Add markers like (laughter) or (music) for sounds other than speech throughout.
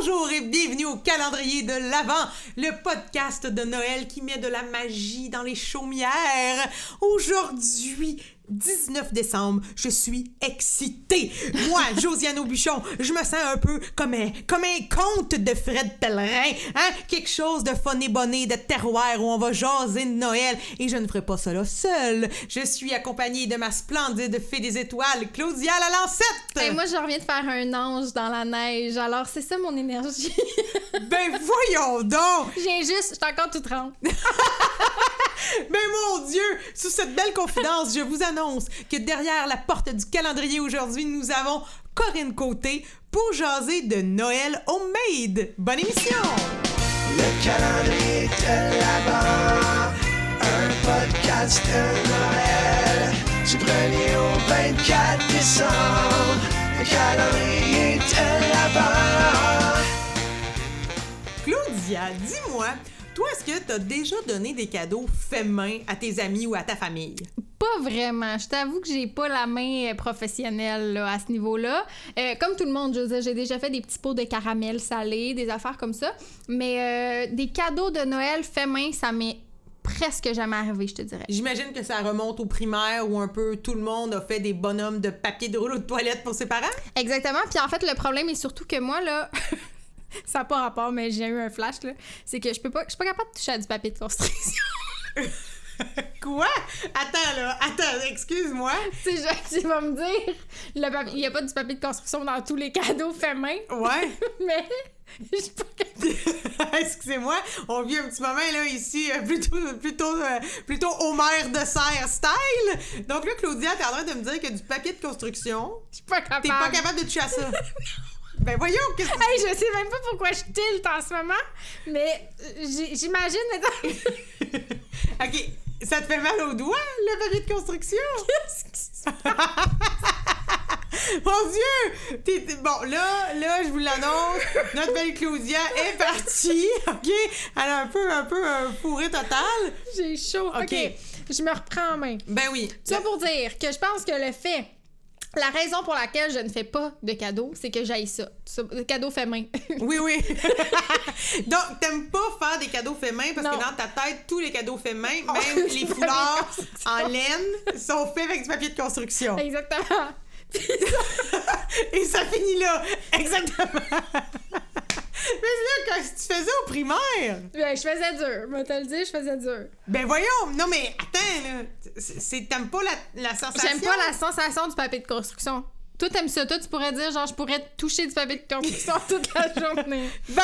Bonjour et bienvenue au calendrier de l'Avent, le podcast de Noël qui met de la magie dans les chaumières. Aujourd'hui, 19 décembre, je suis excitée. Moi, (laughs) Josiane Aubuchon, je me sens un peu comme un, comme un conte de Fred Pellerin, hein? Quelque chose de fun et bonné, de terroir où on va jaser de Noël. Et je ne ferai pas cela seule. Je suis accompagnée de ma splendide fée des étoiles, Claudia Lalancette. Et moi, je reviens de faire un ange dans la neige, alors c'est ça mon énergie. ben voyons donc! (laughs) Viens juste, je suis encore toute trempe. (laughs) (laughs) Mais mon Dieu, sous cette belle confidence, je vous annonce que derrière la porte du calendrier aujourd'hui, nous avons Corinne Côté pour jaser de Noël Homemade. Bonne émission! Le calendrier de l'Avent, un podcast de Noël. Du 1er au 24 décembre, le calendrier de l'Avent. Claudia, dis-moi, toi, est-ce que tu as déjà donné des cadeaux faits main à tes amis ou à ta famille? Pas vraiment. Je t'avoue que j'ai pas la main euh, professionnelle là, à ce niveau-là. Euh, comme tout le monde, je j'ai déjà fait des petits pots de caramel salé, des affaires comme ça. Mais euh, des cadeaux de Noël faits main, ça m'est presque jamais arrivé, je te dirais. J'imagine que ça remonte au primaire où un peu tout le monde a fait des bonhommes de papier de rouleau de toilette pour ses parents? Exactement. Puis en fait, le problème est surtout que moi, là. (laughs) ça n'a pas rapport, mais j'ai eu un flash, là. C'est que je peux pas. Je suis pas capable de toucher à du papier de construction. (laughs) Quoi? Attends là, attends, excuse-moi. C'est genre, tu vas me dire, le papier- il n'y a pas du papier de construction dans tous les cadeaux faits main. Ouais. (laughs) mais je suis pas capable. (laughs) Excusez-moi, on vit un petit moment là ici euh, plutôt plutôt euh, plutôt Homer de serre style. Donc là Claudia, t'es en train de me dire que du papier de construction, Je suis pas capable. t'es pas capable de toucher à ça. Ben voyons, qu'est-ce que Hey, je sais même pas pourquoi je tilte en ce moment, mais j'imagine. (laughs) OK, ça te fait mal au doigt le papier de construction? (laughs) Qu'est-ce qui se passe? (laughs) Mon Dieu! Bon, là, là, je vous l'annonce, notre belle Claudia est partie, OK? Elle a un peu, un peu un fourré total. J'ai chaud. Ok. OK, je me reprends en main. Ben oui. Ça pour dire que je pense que le fait. La raison pour laquelle je ne fais pas de cadeaux, c'est que j'aille ça. de cadeaux faits main. (laughs) Oui, oui. (laughs) Donc, t'aimes pas faire des cadeaux faits main parce Non. que dans ta tête, tous les cadeaux faits main, Oh, même (laughs) les foulards en laine, sont faits avec du papier de construction. Exactement. Et ça finit là. Exactement. Mais là, quand tu faisais au primaire, Ben, je faisais dur. Je vais te le dire, je faisais dur. ben voyons. Non, mais attends, là. T'aimes pas la, la sensation? J'aime pas la sensation du papier de construction. Toi, t'aimes ça. Toi, tu pourrais dire, genre, je pourrais toucher du papier de construction (laughs) toute la journée. Ben,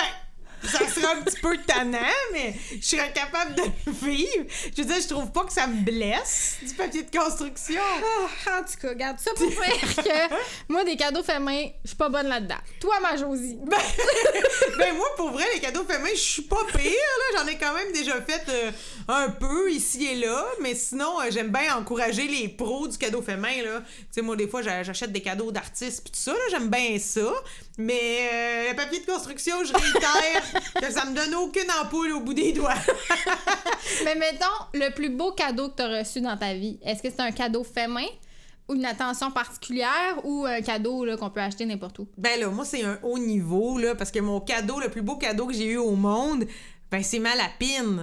ça serait un petit peu tannant, mais je serais capable de le vivre. Je veux dire, je trouve pas que ça me blesse, du papier de construction. Ah, en tout cas, regarde ça pour dire que moi, des cadeaux faits main, je suis pas bonne là-dedans. Toi, ma Josie. (laughs) Ben, ben moi, pour vrai, les cadeaux faits main, je suis pas pire, là. J'en ai quand même déjà fait euh, un peu ici et là, mais sinon, euh, j'aime bien encourager les pros du cadeau fait main, là. Tu sais, moi, des fois, j'a- j'achète des cadeaux d'artistes pis tout ça, là. J'aime bien ça. Mais euh, le papier de construction, je réitère (laughs) que ça me donne aucune ampoule au bout des doigts. (laughs) Mais mettons, le plus beau cadeau que t'as reçu dans ta vie, est-ce que c'est un cadeau fait main ou une attention particulière ou un cadeau qu'on peut acheter n'importe où? Ben là, moi, c'est un haut niveau, là, parce que mon cadeau, le plus beau cadeau que j'ai eu au monde, ben c'est ma lapine.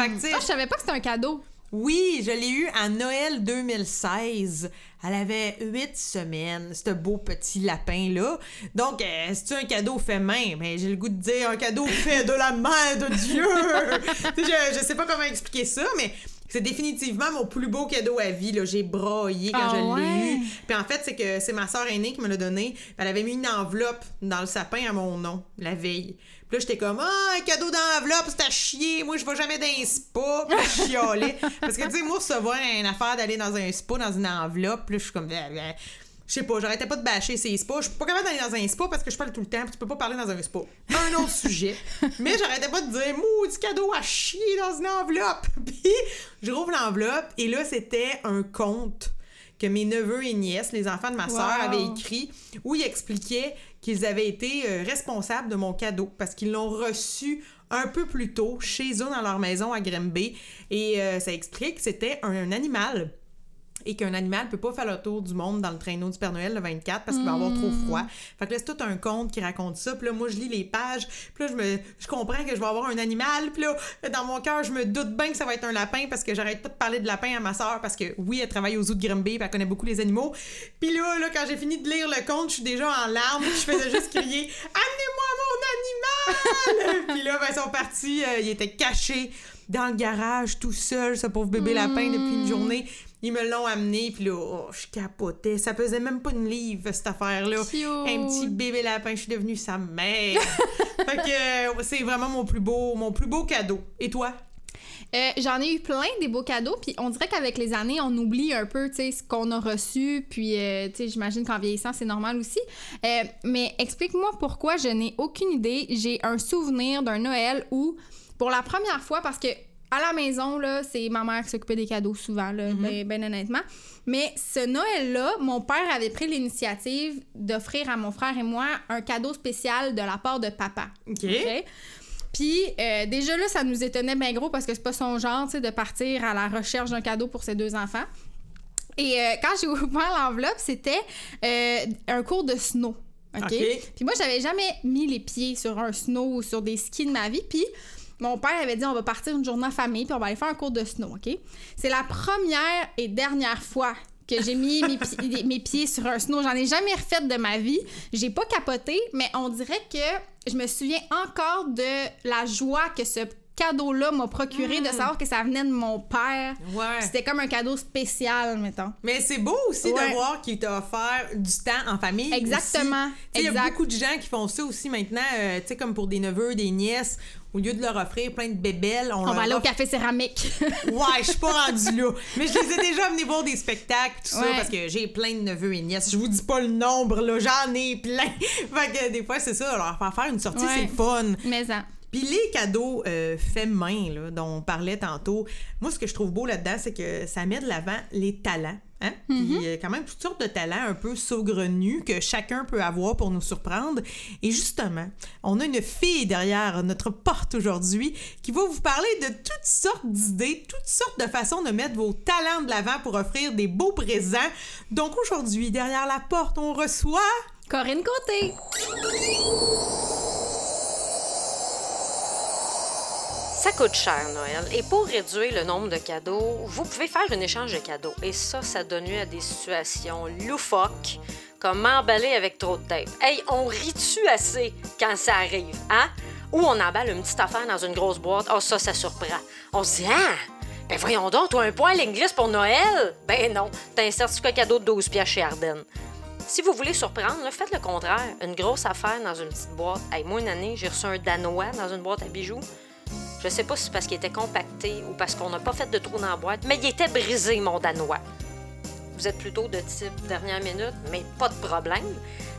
Fait que, tu Ah, je savais pas que c'était un cadeau. Oui, je l'ai eu à Noël 2016. Elle avait huit semaines, ce beau petit lapin-là. Donc, euh, c'est un cadeau fait main? Ben, j'ai le goût de dire un cadeau fait de la main de Dieu. (laughs) Je, je sais pas comment expliquer ça, mais c'est définitivement mon plus beau cadeau à vie. là. J'ai braillé quand Ah je l'ai ouais? eu. Puis en fait, c'est que c'est ma soeur aînée qui me l'a donné. Elle avait mis une enveloppe dans le sapin à mon nom la veille. Puis là, j'étais comme, ah, un cadeau d'enveloppe, c'est à chier. Moi, je vais jamais dans un spa. Puis je chialais. (laughs) Parce que, tu sais, moi, recevoir une affaire d'aller dans un spa, dans une enveloppe, puis là, je suis comme, Bah, bah. Je sais pas, j'arrêtais pas de bâcher ces spas. Je suis pas capable d'aller dans un spa parce que je parle tout le temps, puis tu peux pas parler dans un spa. Un autre (laughs) sujet. Mais j'arrêtais pas de dire, maudit cadeau à chier dans une enveloppe. (laughs) Puis je rouvre l'enveloppe, et là, c'était un conte que mes neveux et nièces, les enfants de ma sœur, Wow. avaient écrit où ils expliquaient qu'ils avaient été euh, responsables de mon cadeau parce qu'ils l'ont reçu un peu plus tôt chez eux dans leur maison à Grimby. Et euh, ça expliquait que c'était un, animal et qu'un animal peut pas faire le tour du monde dans le traîneau du Père Noël le 24 parce qu'il va avoir trop froid. Fait que là, c'est tout un conte qui raconte ça. Puis là, moi, je lis les pages. Puis là, je, me, je comprends que je vais avoir un animal. Puis là, dans mon cœur, je me doute bien que ça va être un lapin parce que j'arrête pas de parler de lapin à ma soeur parce que oui, elle travaille aux zoo de Grimby puis elle connaît beaucoup les animaux. Puis là, là quand j'ai fini de lire le conte, je suis déjà en larmes. Je faisais juste crier « Amenez-moi mon animal! (laughs) » Puis là, ben, ils sont partis. euh, il était caché dans le garage tout seul, ce pauvre bébé lapin, depuis une journée. Ils me l'ont amené, puis là, oh, je capotais. Ça pesait même pas une livre, cette affaire-là. Un petit bébé lapin, je suis devenue sa mère. (laughs) fait que euh, c'est vraiment mon plus beau, mon plus beau cadeau. Et toi? Euh, J'en ai eu plein des beaux cadeaux, puis on dirait qu'avec les années, on oublie un peu, ce qu'on a reçu, puis, euh, tu sais, j'imagine qu'en vieillissant, c'est normal aussi. Euh, mais explique-moi pourquoi je n'ai aucune idée. J'ai un souvenir d'un Noël où, pour la première fois, parce que à la maison, là, c'est ma mère qui s'occupait des cadeaux souvent, là, ben, ben honnêtement. Mais ce Noël-là, mon père avait pris l'initiative d'offrir à mon frère et moi un cadeau spécial de la part de papa. OK? Puis euh, déjà là, ça nous étonnait bien gros parce que c'est pas son genre, tu sais, de partir à la recherche d'un cadeau pour ses deux enfants. Et euh, quand j'ai (laughs) ouvert l'enveloppe, c'était euh, un cours de snow. OK? OK. Puis moi, j'avais jamais mis les pieds sur un snow ou sur des skis de ma vie. Puis mon père avait dit on va partir une journée en famille puis on va aller faire un cours de snow, OK? C'est la première et dernière fois que j'ai mis mes, pi- (laughs) des- mes pieds sur un snow. J'en ai jamais refait de ma vie. J'ai pas capoté, mais on dirait que je me souviens encore de la joie que ce cadeau-là m'a procuré de savoir que ça venait de mon père. Ouais. C'était comme un cadeau spécial, mettons. Mais c'est beau aussi Ouais. de voir qu'il t'a offert du temps en famille. Exactement. Il y a beaucoup de gens qui font ça aussi maintenant, euh, tu sais, comme pour des neveux, des nièces. Au lieu de leur offrir plein de bébelles, on, On leur va aller au café céramique. (laughs) Ouais, je suis pas rendue là. Mais je les ai déjà amenés voir des spectacles, tout ça, parce que j'ai plein de neveux et nièces. Je vous dis pas le nombre, là, j'en ai plein. (laughs) fait que des fois, c'est ça, leur faire faire une sortie, Ouais. c'est fun. Mais ça. Puis les cadeaux euh, faits main, là, dont on parlait tantôt, moi, ce que je trouve beau là-dedans, c'est que ça met de l'avant les talents. Hein? Puis euh, quand même toutes sortes de talents un peu saugrenus que chacun peut avoir pour nous surprendre. Et justement, on a une fille derrière notre porte aujourd'hui qui va vous parler de toutes sortes d'idées, toutes sortes de façons de mettre vos talents de l'avant pour offrir des beaux présents. Donc aujourd'hui, derrière la porte, on reçoit... Corinne Côté. Ça coûte cher, Noël. Et pour réduire le nombre de cadeaux, vous pouvez faire un échange de cadeaux. Et ça, ça donne lieu à des situations loufoques, comme m'emballer avec trop de tape. Hey, on rit-tu assez quand ça arrive, hein? Ou on emballe une petite affaire dans une grosse boîte. Oh, ça, ça surprend. On se dit, ah! Ben voyons donc, toi, un poil English pour Noël? Ben non, t'as un certificat cadeau de 12 piastres chez Ardennes. Si vous voulez surprendre, faites le contraire. Une grosse affaire dans une petite boîte. Hey, moi, une année, j'ai reçu un Danois dans une boîte à bijoux. Je sais pas si c'est parce qu'il était compacté ou parce qu'on n'a pas fait de trou dans la boîte, mais il était brisé, mon Danois. Vous êtes plutôt de type dernière minute, mais pas de problème.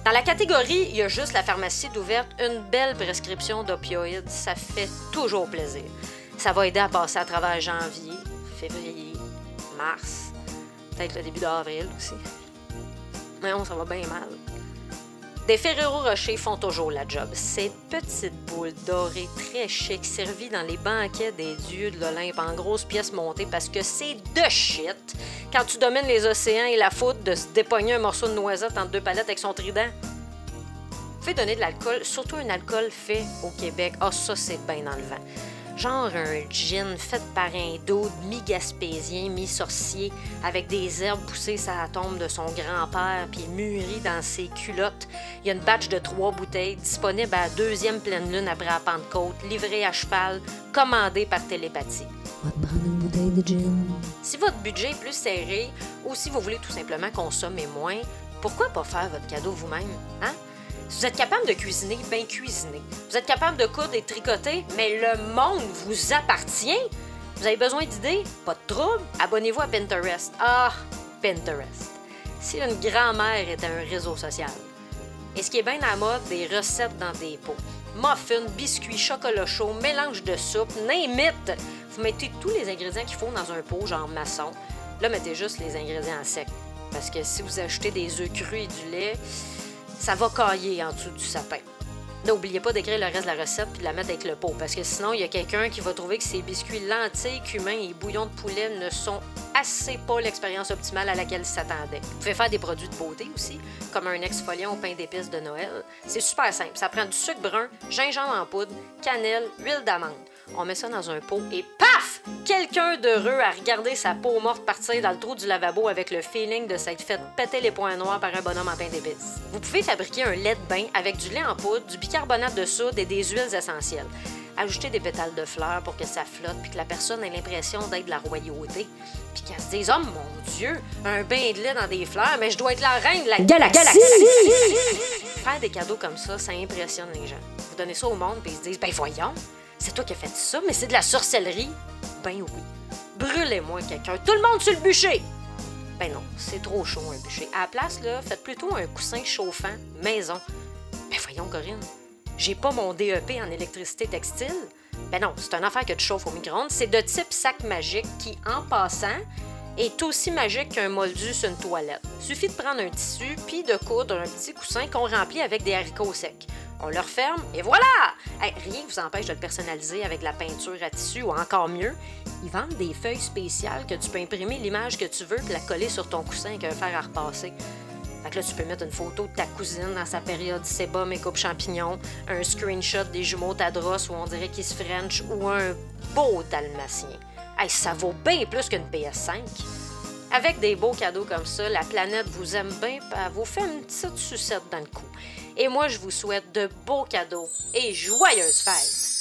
Dans la catégorie, il y a juste la pharmacie d'ouverte, une belle prescription d'opioïdes. Ça fait toujours plaisir. Ça va aider à passer à travers janvier, février, mars, peut-être le début d'avril aussi. Mais non, ça va bien mal. Des Ferrero Rocher font toujours la job. Ces petites boules dorées très chic servies dans les banquets des dieux de l'Olympe en grosses pièces montées parce que c'est de shit quand tu domines les océans et la faute de se dépogner un morceau de noisette entre deux palettes avec son trident. Fait donner de l'alcool, surtout un alcool fait au Québec. Ah, ça, c'est bien dans le vent. Genre un gin fait par un dos mi-gaspésien, mi-sorcier, avec des herbes poussées sur la tombe de son grand-père, puis mûri dans ses culottes. Il y a une batch de trois bouteilles, disponible à la deuxième pleine lune après la Pentecôte, livrée à cheval, commandée par télépathie. On va te prendre une bouteille de gin. Si votre budget est plus serré, ou si vous voulez tout simplement consommer moins, pourquoi pas faire votre cadeau vous-même, hein? Si vous êtes capable de cuisiner, bien cuisiner. Vous êtes capable de coudre et de tricoter, mais le monde vous appartient. Vous avez besoin d'idées? Pas de trouble. Abonnez-vous à Pinterest. Ah, Pinterest. Si une grand-mère était un réseau social. Et ce qui est bien à la mode, des recettes dans des pots. Muffins, biscuits, chocolat chaud, mélange de soupe, name it. Vous mettez tous les ingrédients qu'il faut dans un pot, genre maçon. Là, mettez juste les ingrédients secs. Parce que si vous achetez des œufs crus et du lait, ça va cailler en dessous du sapin. N'oubliez pas d'écrire le reste de la recette puis de la mettre avec le pot, parce que sinon, il y a quelqu'un qui va trouver que ces biscuits lentilles, cumin et bouillon de poulet ne sont assez pas l'expérience optimale à laquelle il s'attendait. Vous pouvez faire des produits de beauté aussi, comme un exfoliant au pain d'épices de Noël. C'est super simple. Ça prend du sucre brun, gingembre en poudre, cannelle, huile d'amande. On met ça dans un pot et paf! Quelqu'un d'heureux à regarder sa peau morte partir dans le trou du lavabo avec le feeling de s'être fait péter les points noirs par un bonhomme en pain d'épices. Vous pouvez fabriquer un lait de bain avec du lait en poudre, du bicarbonate de soude et des huiles essentielles. Ajoutez des pétales de fleurs pour que ça flotte puis que la personne ait l'impression d'être de la royauté. Puis qu'elle se dise Oh mon Dieu, un bain de lait dans des fleurs, mais je dois être la reine de la Galaxie! Faire des cadeaux comme ça, ça impressionne les gens. Vous donnez ça au monde, puis ils se disent Ben voyons, c'est toi qui as fait ça, mais c'est de la sorcellerie. Ben oui. Brûlez-moi quelqu'un. Tout le monde sur le bûcher! Ben non, c'est trop chaud un bûcher. À la place, là, faites plutôt un coussin chauffant, maison. Ben voyons, Corinne, j'ai pas mon DEP en électricité textile. Ben non, c'est une affaire que tu chauffes au micro-ondes. C'est de type sac magique qui, en passant, est aussi magique qu'un moldu une toilette. Suffit de prendre un tissu puis de coudre un petit coussin qu'on remplit avec des haricots secs. On le referme et voilà! Rien ne vous empêche de le personnaliser avec la peinture à tissu ou encore mieux, ils vendent des feuilles spéciales que tu peux imprimer l'image que tu veux puis la coller sur ton coussin avec un fer à repasser. Fait que là, tu peux mettre une photo de ta cousine dans sa période sébum et coupe champignon, un screenshot des jumeaux Tadros où on dirait qu'ils se French ou un beau dalmatien. Hey, ça vaut bien plus qu'une PS5. Avec des beaux cadeaux comme ça, la planète vous aime bien, vous fait une petite sucette dans le cou. Et moi, je vous souhaite de beaux cadeaux et joyeuses fêtes!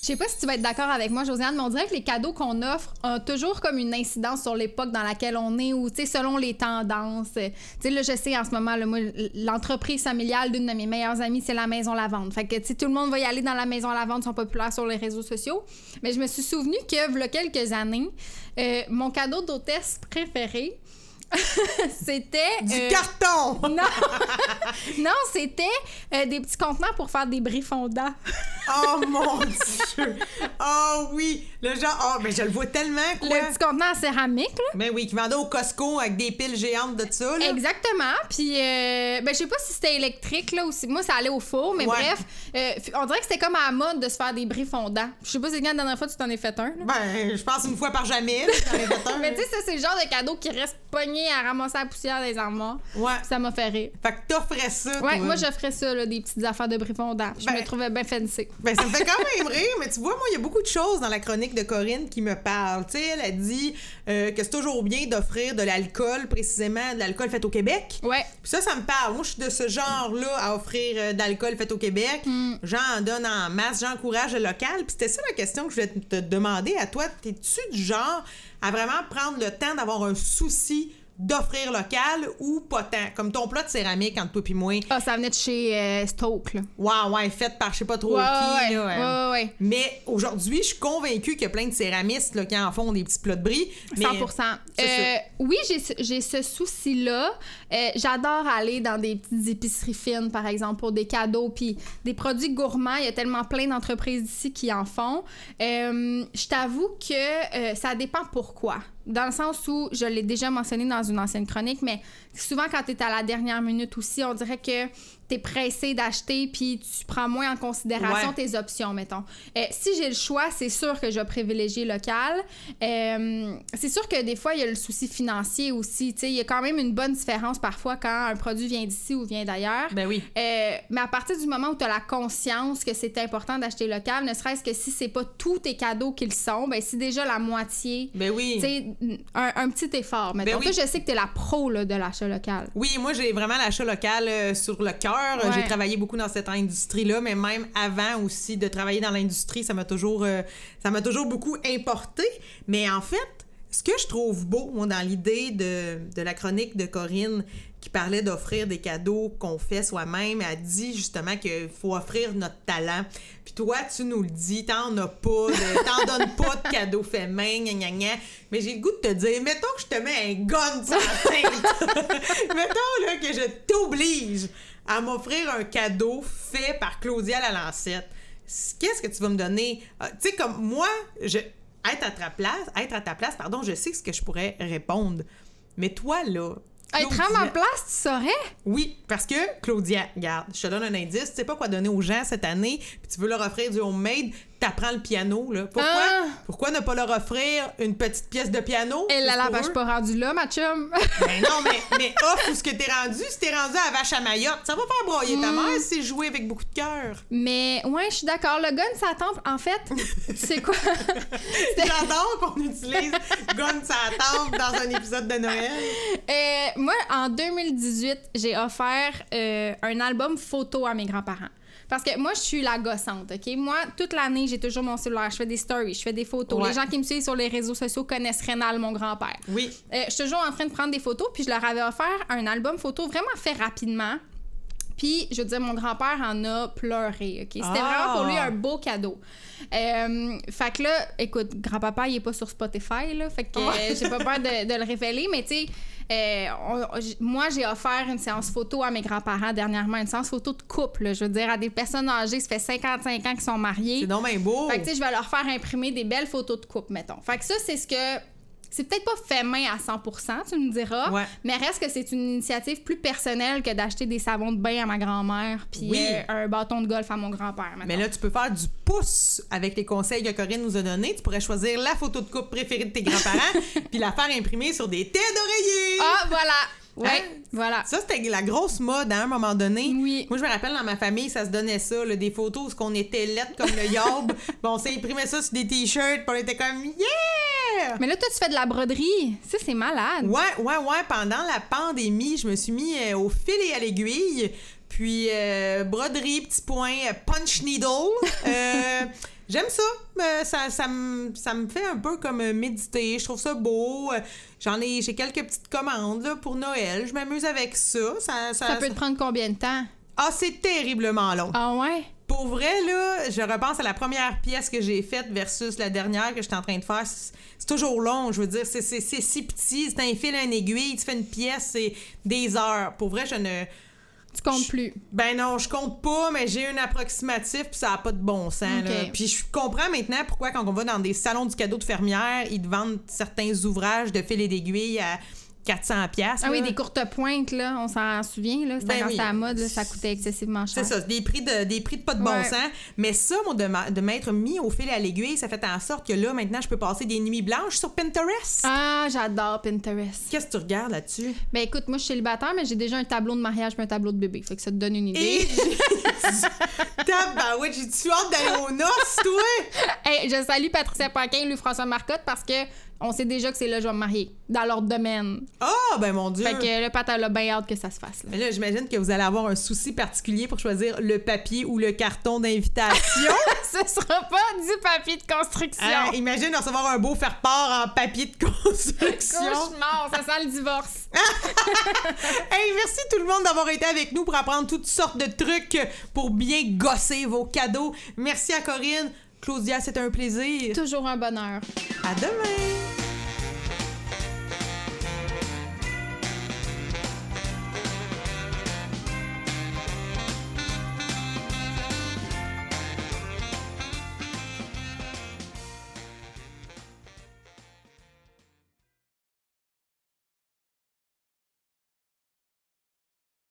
Je sais pas si tu vas être d'accord avec moi, Josiane, mais on dirait que les cadeaux qu'on offre ont toujours comme une incidence sur l'époque dans laquelle on est ou, tu sais, selon les tendances. Tu sais, là, je sais, en ce moment, l'entreprise familiale d'une de mes meilleures amies, c'est la Maison Lavande. Fait que, tu sais, tout le monde va y aller dans la Maison Lavande, sont populaires sur les réseaux sociaux. Mais je me suis souvenu que, il y a quelques années, euh, mon cadeau d'hôtesse préféré, (laughs) c'était... Du euh, carton! (laughs) non, (laughs) non c'était euh, des petits contenants pour faire des bris fondants. Oh mon Dieu! Oh oui! Le genre, oh, mais je le vois tellement, quoi! Le petit contenant en céramique, là. Mais oui, qui vendait au Costco avec des piles géantes de ça, là. Exactement. Puis, euh, ben, je sais pas si c'était électrique, là, ou si moi, ça allait au four, mais Ouais. bref, euh, on dirait que c'était comme à la mode de se faire des bris fondants. Je sais pas si c'est la dernière fois tu t'en es fait un, là. Ben, je pense une fois par jamais, là, j'en ai fait un. Mais tu sais, ça, c'est le genre de cadeau qui reste pogné à ramasser la poussière des armoires. Ouais. Ça m'a fait rire. Fait que t'offrais ça, Ouais, toi. moi, j'offrais ça, là, des petites affaires de bris fondants. Je Ben- me trouvais bien fancy. Ben, ça me fait quand (laughs) même rire, mais tu vois, moi, il y a beaucoup de choses dans la chronique de Corinne qui me parlent. Tu sais, elle a dit euh, que c'est toujours bien d'offrir de l'alcool, précisément de l'alcool fait au Québec. Ouais. Puis ça, ça me parle. Moi, je suis de ce genre-là à offrir euh, d'alcool fait au Québec. J'en donne en masse, j'encourage le local. Puis c'était ça la question que je voulais te te demander à toi. T'es-tu du genre à vraiment prendre le temps d'avoir un souci d'offrir local ou pas tant? Comme ton plat de céramique entre toi et moi. Ah, ça venait de chez euh, Stoke, là. Ouais, ouais, fait par je sais pas trop Ouais, qui. ouais, là, ouais, ouais. Mais aujourd'hui, je suis convaincue qu'il y a plein de céramistes là, qui en font des petits plats de bris. Mais 100 c'est Euh, Oui, j'ai ce- j'ai ce souci-là. Euh, J'adore aller dans des petites épiceries fines, par exemple, pour des cadeaux, puis des produits gourmands. Il y a tellement plein d'entreprises ici qui en font. Euh, je t'avoue que ça dépend pourquoi. Dans le sens où, je l'ai déjà mentionné dans une ancienne chronique, mais souvent quand tu es à la dernière minute aussi, on dirait que tu es pressé d'acheter, puis tu prends moins en considération Ouais. tes options, mettons. Euh, si j'ai le choix, c'est sûr que je vais privilégier local. Euh, c'est sûr que des fois, il y a le souci financier aussi. Il y a quand même une bonne différence parfois quand un produit vient d'ici ou vient d'ailleurs. Ben oui. Euh, mais à partir du moment où tu as la conscience que c'est important d'acheter local, ne serait-ce que si c'est pas tous tes cadeaux qu'ils sont, ben si déjà la moitié, Ben oui. un, un petit effort. Mettons, Ben oui. toi, je sais que tu es la pro là, de l'achat local. Oui, moi j'ai vraiment l'achat local sur le cœur. Euh, Ouais. J'ai travaillé beaucoup dans cette industrie-là, mais même avant aussi de travailler dans l'industrie, ça m'a toujours, euh, ça m'a toujours beaucoup importé. Mais en fait, ce que je trouve beau, moi, dans l'idée de, de la chronique de Corinne qui parlait d'offrir des cadeaux qu'on fait soi-même, elle dit justement qu'il faut offrir notre talent. Puis toi, tu nous le dis, t'en as pas, t'en donnes pas de cadeaux faits main, gna gna gna. Mais j'ai le goût de te dire, mettons que je te mets un gun sur la tête. (laughs) mettons là, que je t'oblige à m'offrir un cadeau fait par Claudia Lalancette. Qu'est-ce que tu vas me donner? Ah, tu sais, comme moi, je, être à ta place, être à ta place, pardon, je sais ce que je pourrais répondre. Mais toi, là, Être à ma place, tu saurais? Oui, parce que Claudia, regarde, je te donne un indice, tu sais pas quoi donner aux gens cette année, puis tu veux leur offrir du homemade, t'apprends le piano, là. Pourquoi? Ah. Pourquoi ne pas leur offrir une petite pièce de piano? Et je suis eux? pas rendue là, ma chum. (laughs) Ben non, mais, mais offre où ce que t'es rendu. Si t'es rendu à Vache à Mayotte, ça va faire broyer Hmm. ta mère si c'est joué avec beaucoup de cœur. Mais ouais, je suis d'accord. Le gun, ça temple. En fait, (laughs) c'est quoi? (laughs) J'adore qu'on utilise Gun sa tempe dans un épisode de Noël. Euh, moi, en 2018, j'ai offert euh, un album photo à mes grands-parents. Parce que moi, je suis la gossante, OK? Moi, toute l'année, j'ai toujours mon cellulaire. Je fais des stories, je fais des photos. Ouais. Les gens qui me suivent sur les réseaux sociaux connaissent Rénal, mon grand-père. Oui. Euh, je suis toujours en train de prendre des photos, puis je leur avais offert un album photo vraiment fait rapidement. Puis, je veux dire, mon grand-père en a pleuré, OK? C'était Ah! vraiment pour lui un beau cadeau. Euh, fait que là, écoute, grand-papa, il est pas sur Spotify, là, fait que euh, j'ai pas peur de, de le révéler, mais tu sais, euh, on- moi, j'ai offert une séance photo à mes grands-parents dernièrement, une séance photo de couple, là, je veux dire, à des personnes âgées, ça fait 55 ans qu'ils sont mariés. C'est donc bien beau. Fait que, tu sais, je vais leur faire imprimer des belles photos de couple, mettons. Fait que ça, c'est ce que. C'est peut-être pas fait main à 100 tu me diras. Ouais. Mais reste que c'est une initiative plus personnelle que d'acheter des savons de bain à ma grand-mère puis Oui. euh, un bâton de golf à mon grand-père. Mais là, tu peux faire du pouce avec les conseils que Corinne nous a donnés. Tu pourrais choisir la photo de couple préférée de tes grands-parents (laughs) puis la faire imprimer sur des têtes d'oreiller. Ah, voilà! Ouais, Hein? voilà. Ça, c'était la grosse mode hein, à un moment donné. Oui. Moi, je me rappelle, dans ma famille, ça se donnait ça, là, des photos où on était lettres comme le yob. (laughs) bon, on s'imprimait ça sur des t-shirts, puis on était comme « Yeah! » Mais là, toi, tu fais de la broderie. Ça, c'est malade. Ouais, ouais, ouais. Pendant la pandémie, je me suis mis euh, au fil et à l'aiguille. Puis euh, broderie, petit point, euh, punch needle. Euh, (laughs) J'aime ça. Euh, ça, ça, me, ça me fait un peu comme euh, méditer. Je trouve ça beau. Euh, J'en ai, j'ai quelques petites commandes là, pour Noël. Je m'amuse avec ça. Ça, ça, Ça peut te prendre combien de temps? Ah, c'est terriblement long. Ah ouais? Pour vrai, là, je repense à la première pièce que j'ai faite versus la dernière que j'étais en train de faire. C'est toujours long, je veux dire. C'est c'est- c'est si petit, c'est un fil, un aiguille, tu fais une pièce, c'est des heures. Pour vrai, je ne. Tu comptes plus. Ben non, je compte pas, mais j'ai un approximatif, puis ça n'a pas de bon sens. là. Puis je comprends maintenant pourquoi, quand on va dans des salons du cadeau de fermière, ils te vendent certains ouvrages de fil et d'aiguille à 400$. piastres, Ah oui, des courtes pointes, là, on s'en souvient, là. C'était Ben oui. à la mode, là, ça coûtait excessivement cher. C'est ça, des prix de des prix de pas de bon Ouais. sens. Mais ça, moi, de, de m'être mis au fil à l'aiguille, ça fait en sorte que là, maintenant, je peux passer des nuits blanches sur Pinterest. Ah, j'adore Pinterest. Qu'est-ce que tu regardes là-dessus? Ben écoute, moi je suis célibataire, mais j'ai déjà un tableau de mariage et un tableau de bébé. Fait que ça te donne une idée. Tabarouette, j'ai-tu hâte d'aller aux noces, toi? (laughs) Hey, je salue Patricia Paquin, Louis-François Marcotte, parce que on sait déjà que c'est là que je vais me marier, dans leur domaine. Ah, ben mon Dieu! Fait que le Pat, elle a bien hâte que ça se fasse. Là. Mais là, j'imagine que vous allez avoir un souci particulier pour choisir le papier ou le carton d'invitation. (laughs) Ce sera pas du papier de construction. Hein, imagine recevoir un beau faire-part en papier de construction. Cauchemar, ça sent le divorce. (laughs) Hey, merci tout le monde d'avoir été avec nous pour apprendre toutes sortes de trucs pour bien gosser vos cadeaux. Merci à Corinne. Claudia, c'était un plaisir. Toujours un bonheur. À demain!